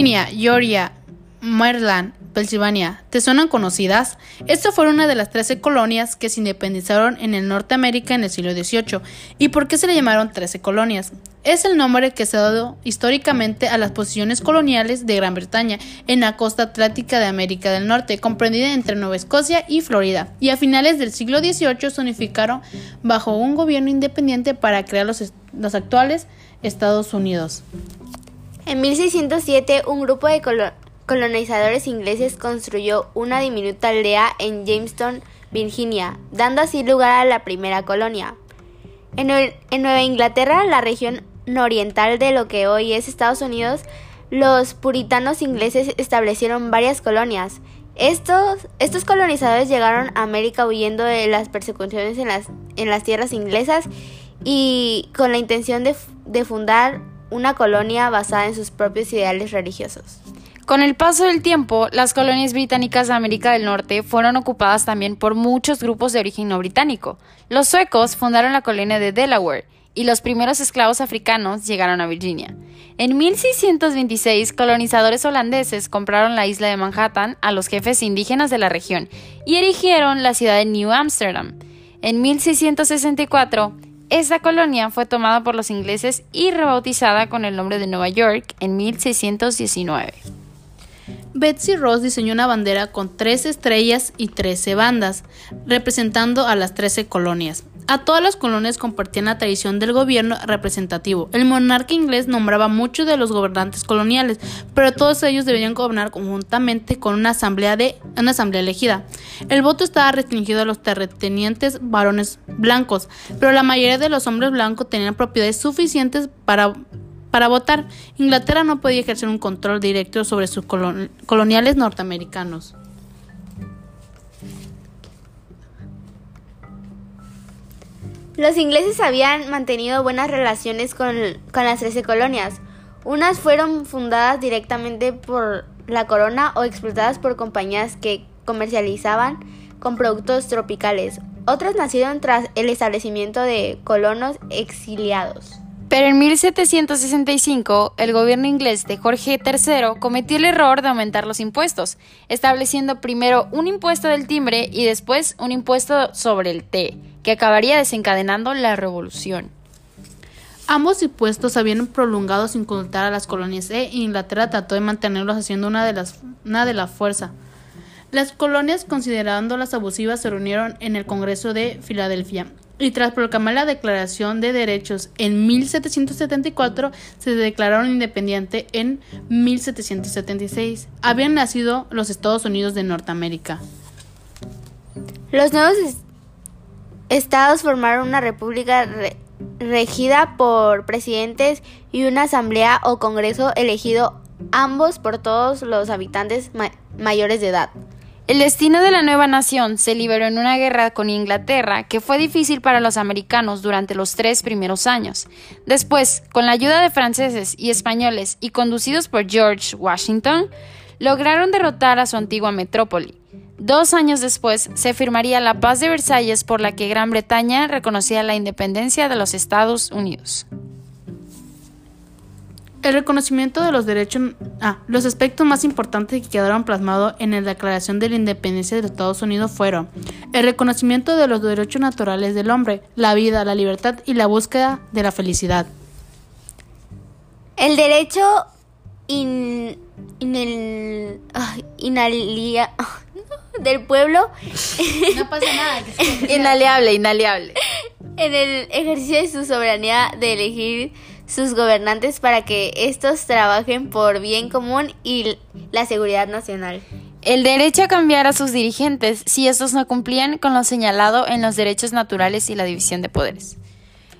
Virginia, Georgia, Maryland, Pensilvania, ¿te suenan conocidas? Estas fueron una de las 13 colonias que se independizaron en el Norteamérica en el siglo XVIII. ¿Y por qué se le llamaron 13 colonias? Es el nombre que se ha dado históricamente a las posiciones coloniales de Gran Bretaña en la costa atlántica de América del Norte, comprendida entre Nueva Escocia y Florida, y a finales del siglo XVIII se unificaron bajo un gobierno independiente para crear los actuales Estados Unidos. En 1607, un grupo de colonizadores ingleses construyó una diminuta aldea en Jamestown, Virginia, dando así lugar a la primera colonia. En, Nueva Inglaterra, la región oriental de lo que hoy es Estados Unidos, los puritanos ingleses establecieron varias colonias. Estos, colonizadores llegaron a América huyendo de las persecuciones en las, tierras inglesas y con la intención de fundar una colonia basada en sus propios ideales religiosos. Con el paso del tiempo, las colonias británicas de América del Norte fueron ocupadas también por muchos grupos de origen no británico. Los suecos fundaron la colonia de Delaware y los primeros esclavos africanos llegaron a Virginia. En 1626, colonizadores holandeses compraron la isla de Manhattan a los jefes indígenas de la región y erigieron la ciudad de New Amsterdam. En 1664, esta colonia fue tomada por los ingleses y rebautizada con el nombre de Nueva York en 1619. Betsy Ross diseñó una bandera con tres estrellas y 13 bandas, representando a las 13 colonias. A todas las colonias compartían la tradición del gobierno representativo. El monarca inglés nombraba muchos de los gobernantes coloniales, pero todos ellos debían gobernar conjuntamente con una asamblea, de, una asamblea elegida. El voto estaba restringido a los terratenientes varones blancos, pero la mayoría de los hombres blancos tenían propiedades suficientes para para votar, Inglaterra no podía ejercer un control directo sobre sus coloniales norteamericanos. Los ingleses habían mantenido buenas relaciones con, las 13 colonias. Unas fueron fundadas directamente por la corona o explotadas por compañías que comercializaban con productos tropicales. Otras nacieron tras el establecimiento de colonos exiliados. Pero en 1765, el gobierno inglés de Jorge III cometió el error de aumentar los impuestos, estableciendo primero un impuesto del timbre y después un impuesto sobre el té, que acabaría desencadenando la revolución. Ambos impuestos habían prolongado sin consultar a las colonias e Inglaterra trató de mantenerlos haciendo una de las una de la fuerza. Las colonias, considerándolas abusivas, se reunieron en el Congreso de Filadelfia y tras proclamar la Declaración de Derechos en 1774, se declararon independientes en 1776. Habían nacido los Estados Unidos de Norteamérica. Los nuevos estados formaron una república regida por presidentes y una asamblea o congreso elegido ambos por todos los habitantes mayores de edad. El destino de la nueva nación se liberó en una guerra con Inglaterra que fue difícil para los americanos durante los tres primeros años. Después, con la ayuda de franceses y españoles y conducidos por George Washington, lograron derrotar a su antigua metrópoli. Dos años después se firmaría la paz de Versalles por la que Gran Bretaña reconocía la independencia de los Estados Unidos. El reconocimiento de los derechos. Ah, los aspectos más importantes que quedaron plasmados en la Declaración de la Independencia de los Estados Unidos fueron el reconocimiento de los derechos naturales del hombre, la vida, la libertad y la búsqueda de la felicidad. El derecho in, el, inalía, del pueblo. No pasa nada. inaliable, inaliable. En el ejercicio de su soberanía de elegir sus gobernantes para que estos trabajen por bien común y la seguridad nacional. El derecho a cambiar a sus dirigentes si estos no cumplían con lo señalado en los derechos naturales y la división de poderes.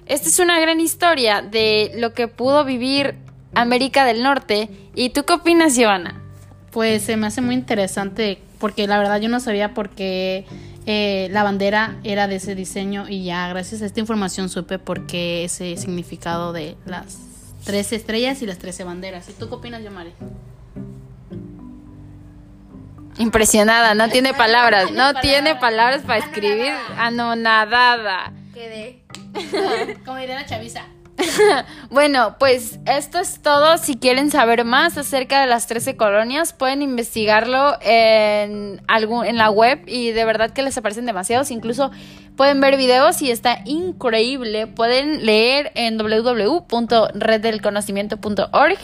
Esta es una gran historia de lo que pudo vivir América del Norte. ¿Y tú qué opinas, Giovanna? Pues se me hace muy interesante porque la verdad yo no sabía por qué eh, la bandera era de ese diseño y ya gracias a esta información supe por qué ese significado de las 13 estrellas y las 13 banderas. ¿Y tú qué opinas, Yomari? Impresionada, no tiene palabras, no tiene palabras para escribir, anonadada. Quedé. Como diría la chaviza. bueno, pues esto es todo. Si quieren saber más acerca de las 13 colonias, pueden investigarlo en, algún, en la web y de verdad que les aparecen demasiados. Incluso pueden ver videos y está increíble. Pueden leer en www.reddelconocimiento.org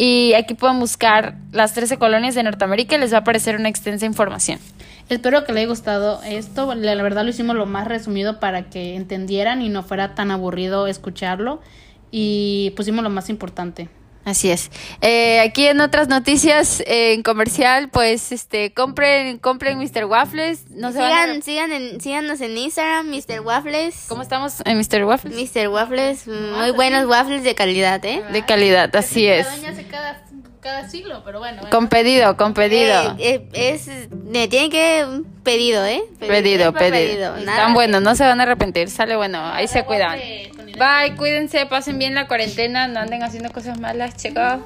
y aquí pueden buscar las 13 colonias de Norteamérica y les va a aparecer una extensa información. Espero que les haya gustado esto. La verdad lo hicimos lo más resumido para que entendieran y no fuera tan aburrido escucharlo. Y pusimos lo más importante. Así es. Eh, aquí en otras noticias eh, en comercial, pues este compren compren Mr. Waffles. No sigan, sigan en, síganos en Instagram, Mr. Waffles. ¿Cómo estamos en Mr. Waffles? Mr. Waffles, muy buenos waffles de calidad, ¿eh? De calidad, así es cada siglo, pero bueno. Con pedido, con pedido. Eh, eh, es, me tienen que pedido, ¿eh? Pedido, pedido. Están buenos, no se van a arrepentir, sale bueno, ahí se cuidan. Bye, cuídense, pasen bien la cuarentena, no anden haciendo cosas malas, chicos.